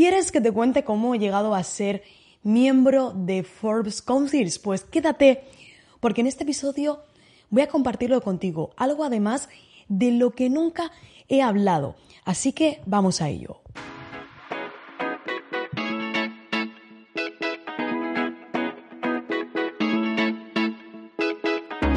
¿Quieres que te cuente cómo he llegado a ser miembro de Forbes Councils? Pues quédate, porque en este episodio voy a compartirlo contigo, algo además de lo que nunca he hablado. Así que vamos a ello.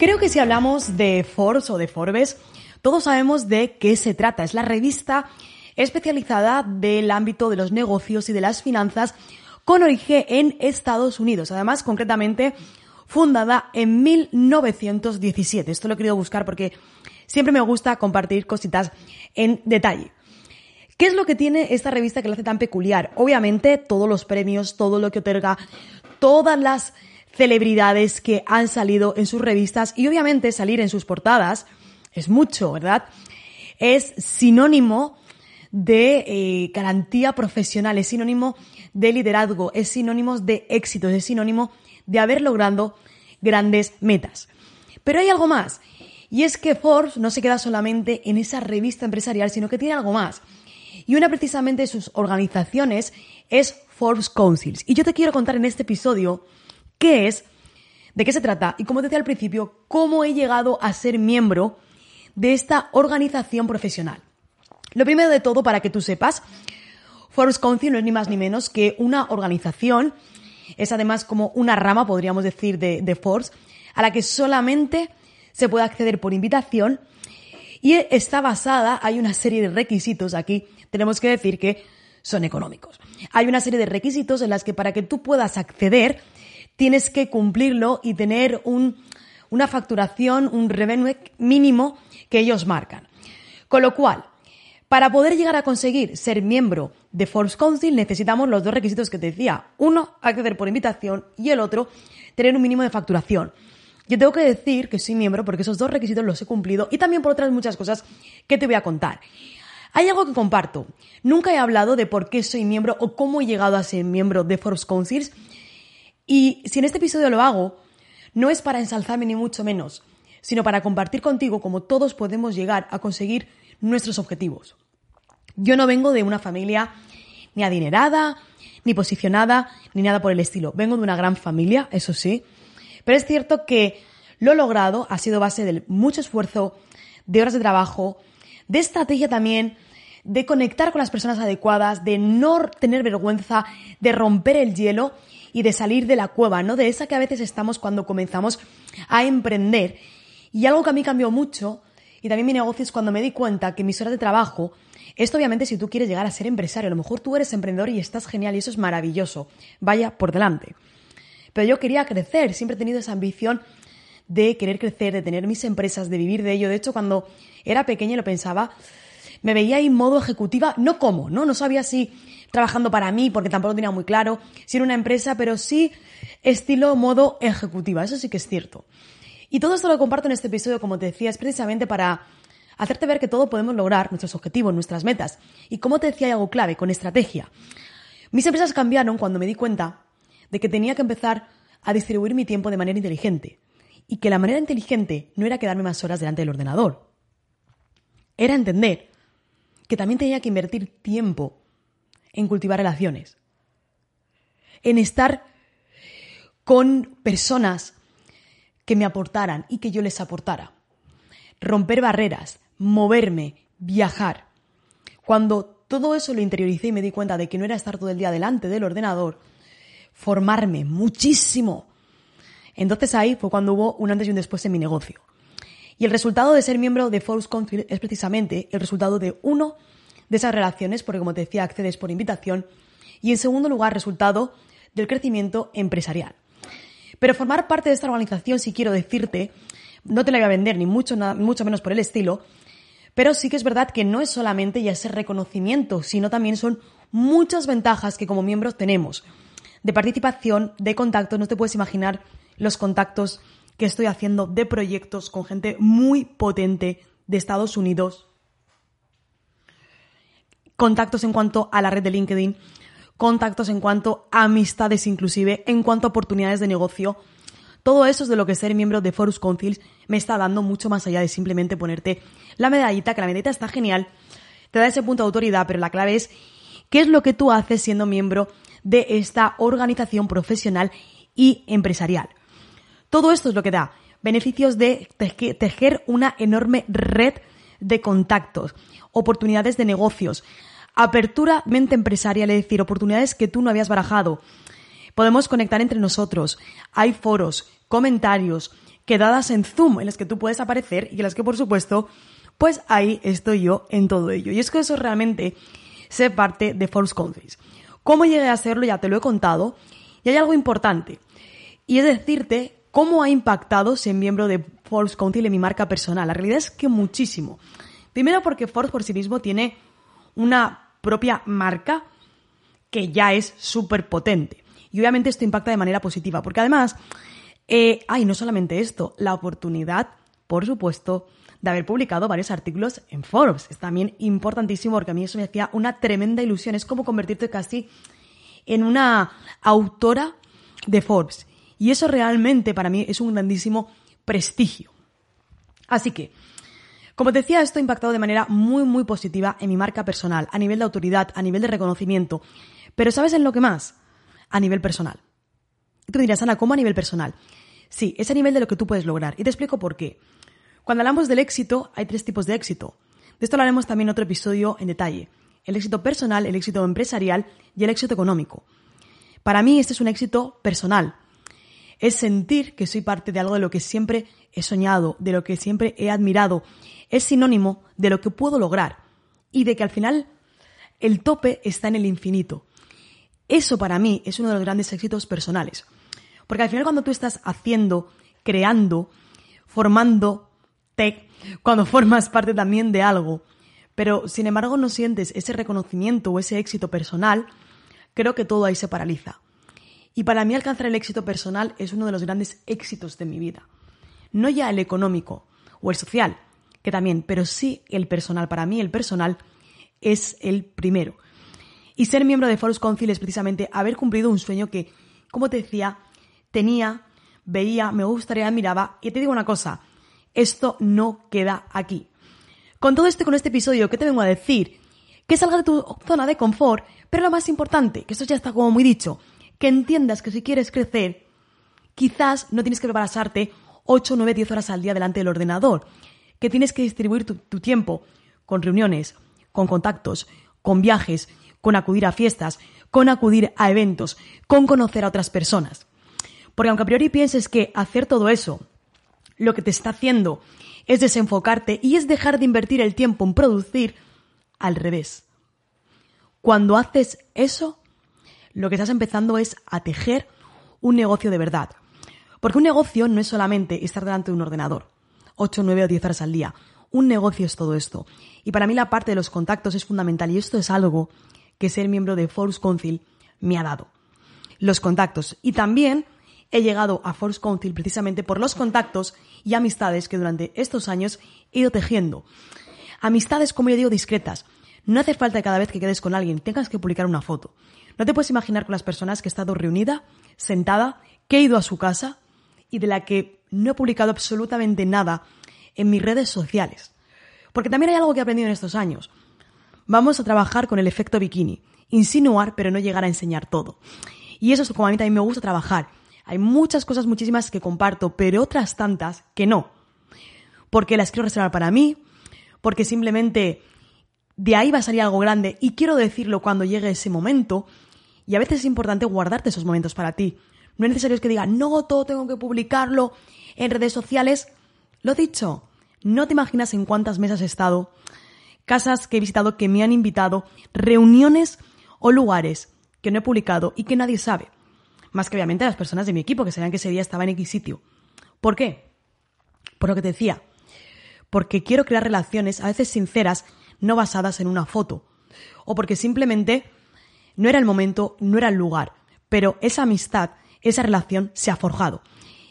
Creo que si hablamos de Forbes o de Forbes, todos sabemos de qué se trata. Es la revista especializada del ámbito de los negocios y de las finanzas con origen en Estados Unidos. Además, concretamente, fundada en 1917. Esto lo he querido buscar porque siempre me gusta compartir cositas en detalle. ¿Qué es lo que tiene esta revista que la hace tan peculiar? Obviamente, todos los premios, todo lo que otorga, todas las celebridades que han salido en sus revistas y obviamente salir en sus portadas es mucho, ¿verdad? Es sinónimo de eh, garantía profesional, es sinónimo de liderazgo, es sinónimo de éxito, es sinónimo de haber logrado grandes metas. Pero hay algo más, y es que Forbes no se queda solamente en esa revista empresarial, sino que tiene algo más. Y una precisamente de sus organizaciones es Forbes Councils. Y yo te quiero contar en este episodio qué es, de qué se trata y como decía al principio, cómo he llegado a ser miembro de esta organización profesional. Lo primero de todo, para que tú sepas, Forbes Council no es ni más ni menos que una organización, es además como una rama, podríamos decir, de, de Forbes, a la que solamente se puede acceder por invitación y está basada, hay una serie de requisitos aquí, tenemos que decir que son económicos. Hay una serie de requisitos en las que para que tú puedas acceder tienes que cumplirlo y tener una facturación, un revenue mínimo que ellos marcan. Con lo cual, para poder llegar a conseguir ser miembro de Forbes Council necesitamos los dos requisitos que te decía. Uno, acceder por invitación y el otro, tener un mínimo de facturación. Yo tengo que decir que soy miembro porque esos dos requisitos los he cumplido y también por otras muchas cosas que te voy a contar. Hay algo que comparto. Nunca he hablado de por qué soy miembro o cómo he llegado a ser miembro de Forbes Councils y si en este episodio lo hago, no es para ensalzarme ni mucho menos, sino para compartir contigo cómo todos podemos llegar a conseguir nuestros objetivos. Yo no vengo de una familia ni adinerada, ni posicionada, ni nada por el estilo. Vengo de una gran familia, eso sí, pero es cierto que lo logrado ha sido base de mucho esfuerzo, de horas de trabajo, de estrategia también, de conectar con las personas adecuadas, de no tener vergüenza, de romper el hielo y de salir de la cueva, ¿no? De esa que a veces estamos cuando comenzamos a emprender. Y algo que a mí cambió mucho, y también mi negocio es cuando me di cuenta que mis horas de trabajo, esto obviamente si tú quieres llegar a ser empresario, a lo mejor tú eres emprendedor y estás genial y eso es maravilloso, vaya por delante. Pero yo quería crecer, siempre he tenido esa ambición de querer crecer, de tener mis empresas, de vivir de ello. De hecho, cuando era pequeña lo pensaba, me veía ahí en modo ejecutiva, no como, ¿no? No sabía si trabajando para mí, porque tampoco tenía muy claro si era una empresa, pero sí estilo modo ejecutiva, eso sí que es cierto. Y todo esto lo comparto en este episodio, como te decía, es precisamente para hacerte ver que todo podemos lograr, nuestros objetivos, nuestras metas. Y como te decía, hay algo clave, con estrategia. Mis empresas cambiaron cuando me di cuenta de que tenía que empezar a distribuir mi tiempo de manera inteligente. Y que la manera inteligente no era quedarme más horas delante del ordenador. Era entender que también tenía que invertir tiempo en cultivar relaciones, en estar con personas que me aportaran y que yo les aportara, romper barreras, moverme, viajar. Cuando todo eso lo interioricé y me di cuenta de que no era estar todo el día delante del ordenador, formarme muchísimo. Entonces ahí fue cuando hubo un antes y un después en mi negocio. Y el resultado de ser miembro de Force Council es precisamente el resultado de uno de esas relaciones, porque como te decía, accedes por invitación, y en segundo lugar, resultado del crecimiento empresarial. Pero formar parte de esta organización, si quiero decirte, no te la voy a vender, ni mucho, mucho menos por el estilo, pero sí que es verdad que no es solamente ya ese reconocimiento, sino también son muchas ventajas que como miembros tenemos. De participación, de contactos, no te puedes imaginar los contactos que estoy haciendo de proyectos con gente muy potente de Estados Unidos. Contactos en cuanto a la red de LinkedIn, contactos en cuanto a amistades inclusive, en cuanto a oportunidades de negocio. Todo eso es de lo que ser miembro de Forus Councils me está dando mucho más allá de simplemente ponerte la medallita, que la medallita está genial, te da ese punto de autoridad, pero la clave es qué es lo que tú haces siendo miembro de esta organización profesional y empresarial. Todo esto es lo que da beneficios de tejer una enorme red de contactos, oportunidades de negocios, apertura mente empresarial, es decir, oportunidades que tú no habías barajado. Podemos conectar entre nosotros. Hay foros, comentarios, quedadas en Zoom en las que tú puedes aparecer y en las que, por supuesto, pues ahí estoy yo en todo ello. Y es que eso realmente se parte de Force Countries. ¿Cómo llegué a hacerlo? Ya te lo he contado. Y hay algo importante. Y es decirte cómo ha impactado ser miembro de Force Council en mi marca personal. La realidad es que muchísimo. Primero porque Force por sí mismo tiene una propia marca que ya es súper potente. Y obviamente esto impacta de manera positiva, porque además, eh, hay no solamente esto, la oportunidad, por supuesto, de haber publicado varios artículos en Forbes. Es también importantísimo porque a mí eso me hacía una tremenda ilusión. Es como convertirte casi en una autora de Forbes. Y eso realmente para mí es un grandísimo prestigio. Así que, como te decía, esto ha impactado de manera muy, muy positiva en mi marca personal, a nivel de autoridad, a nivel de reconocimiento. Pero ¿sabes en lo que más? A nivel personal. Y tú dirás, Ana, ¿cómo a nivel personal? Sí, es a nivel de lo que tú puedes lograr. Y te explico por qué. Cuando hablamos del éxito, hay tres tipos de éxito. De esto hablaremos también en otro episodio en detalle. El éxito personal, el éxito empresarial y el éxito económico. Para mí este es un éxito personal, es sentir que soy parte de algo de lo que siempre he soñado, de lo que siempre he admirado. Es sinónimo de lo que puedo lograr y de que al final el tope está en el infinito. Eso para mí es uno de los grandes éxitos personales. Porque al final cuando tú estás haciendo, creando, formando tech, cuando formas parte también de algo, pero sin embargo no sientes ese reconocimiento o ese éxito personal, creo que todo ahí se paraliza. Y para mí alcanzar el éxito personal es uno de los grandes éxitos de mi vida. No ya el económico o el social, que también, pero sí el personal. Para mí el personal es el primero. Y ser miembro de Forus Council es precisamente haber cumplido un sueño que, como te decía, tenía, veía, me gustaría, admiraba. Y te digo una cosa, esto no queda aquí. Con todo esto, con este episodio, ¿qué te vengo a decir? Que salga de tu zona de confort, pero lo más importante, que eso ya está como muy dicho, que entiendas que si quieres crecer, quizás no tienes que pasarte 8, 9, 10 horas al día delante del ordenador, que tienes que distribuir tu, tu tiempo con reuniones, con contactos, con viajes, con acudir a fiestas, con acudir a eventos, con conocer a otras personas. Porque aunque a priori pienses que hacer todo eso lo que te está haciendo es desenfocarte y es dejar de invertir el tiempo en producir, al revés. Cuando haces eso, lo que estás empezando es a tejer un negocio de verdad. Porque un negocio no es solamente estar delante de un ordenador, 8, 9 o 10 horas al día. Un negocio es todo esto. Y para mí la parte de los contactos es fundamental y esto es algo que ser miembro de Force Council me ha dado. Los contactos. Y también he llegado a Force Council precisamente por los contactos y amistades que durante estos años he ido tejiendo. Amistades, como yo digo, discretas. No hace falta que cada vez que quedes con alguien tengas que publicar una foto. No te puedes imaginar con las personas que he estado reunida, sentada, que he ido a su casa y de la que no he publicado absolutamente nada en mis redes sociales. Porque también hay algo que he aprendido en estos años. Vamos a trabajar con el efecto bikini. Insinuar, pero no llegar a enseñar todo. Y eso es como a mí también me gusta trabajar. Hay muchas cosas, muchísimas que comparto, pero otras tantas que no. Porque las quiero reservar para mí, porque simplemente de ahí va a salir algo grande y quiero decirlo cuando llegue ese momento Y a veces es importante guardarte esos momentos para ti. No es necesario que diga, no, todo tengo que publicarlo en redes sociales. Lo dicho, no te imaginas en cuántas mesas he estado, casas que he visitado que me han invitado, reuniones o lugares que no he publicado y que nadie sabe. Más que obviamente las personas de mi equipo que sabían que ese día estaba en X sitio. ¿Por qué? Por lo que te decía. Porque quiero crear relaciones, a veces sinceras, no basadas en una foto. O porque simplemente no era el momento, no era el lugar. Pero esa amistad, esa relación se ha forjado.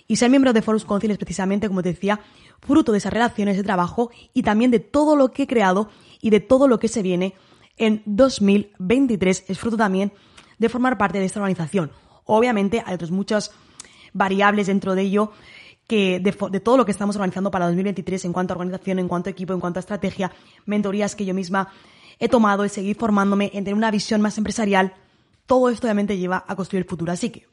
Y ser miembro de Forus Council es precisamente, como te decía, fruto de esas relaciones de trabajo y también de todo lo que he creado y de todo lo que se viene en 2023. Es fruto también de formar parte de esta organización. Obviamente hay otras muchas variables dentro de ello que de, todo lo que estamos organizando para 2023 en cuanto a organización, en cuanto a equipo, en cuanto a estrategia, mentorías que yo misma he tomado y seguir formándome en tener una visión más empresarial, todo esto obviamente lleva a construir el futuro. Así que,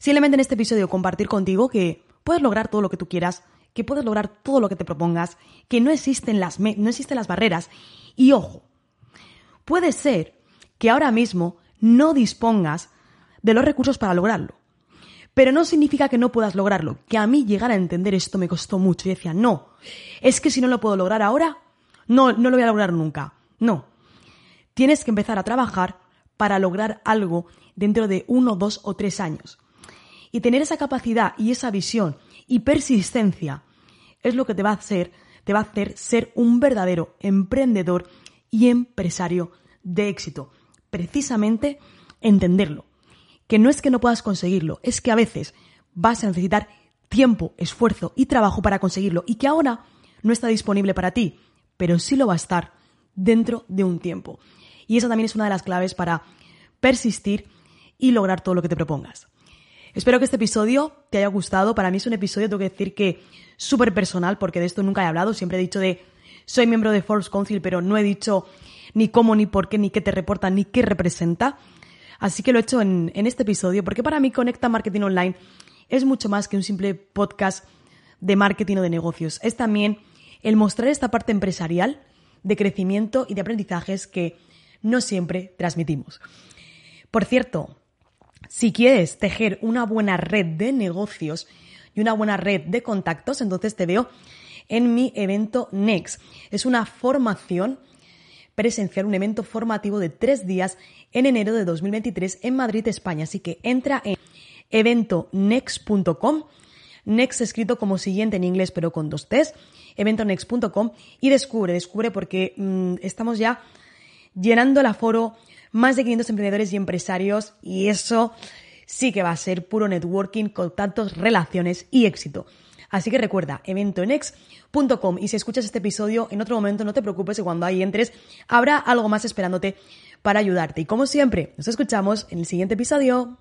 simplemente en este episodio compartir contigo que puedes lograr todo lo que tú quieras, que puedes lograr todo lo que te propongas, que no existen las, no existen las barreras. Y ojo, puede ser que ahora mismo no dispongas de los recursos para lograrlo. Pero no significa que no puedas lograrlo. Que a mí llegar a entender esto me costó mucho. Y decía, no, es que si no lo puedo lograr ahora, no, no lo voy a lograr nunca. No. Tienes que empezar a trabajar para lograr algo dentro de uno, dos o tres años. Y tener esa capacidad y esa visión y persistencia es lo que te va a hacer, te va a hacer ser un verdadero emprendedor y empresario de éxito. Precisamente entenderlo que no es que no puedas conseguirlo, es que a veces vas a necesitar tiempo, esfuerzo y trabajo para conseguirlo y que ahora no está disponible para ti, pero sí lo va a estar dentro de un tiempo. Y esa también es una de las claves para persistir y lograr todo lo que te propongas. Espero que este episodio te haya gustado. Para mí es un episodio, tengo que decir que súper personal, porque de esto nunca he hablado. Siempre he dicho de soy miembro de Forbes Council, pero no he dicho ni cómo, ni por qué, ni qué te reporta, ni qué representa. Así que lo he hecho en, este episodio porque para mí Conecta Marketing Online es mucho más que un simple podcast de marketing o de negocios. Es también el mostrar esta parte empresarial de crecimiento y de aprendizajes que no siempre transmitimos. Por cierto, si quieres tejer una buena red de negocios y una buena red de contactos, entonces te veo en mi evento Next. Es una formación presenciar un evento formativo de tres días en enero de 2023 en Madrid, España. Así que entra en eventonext.com, next escrito como siguiente en inglés pero con dos T's, eventonext.com y descubre, descubre porque mm, estamos ya llenando el aforo, más de 500 emprendedores y empresarios y eso sí que va a ser puro networking, contactos, relaciones y éxito. Así que recuerda, eventonex.com y si escuchas este episodio en otro momento no te preocupes que cuando ahí entres habrá algo más esperándote para ayudarte. Y como siempre, nos escuchamos en el siguiente episodio.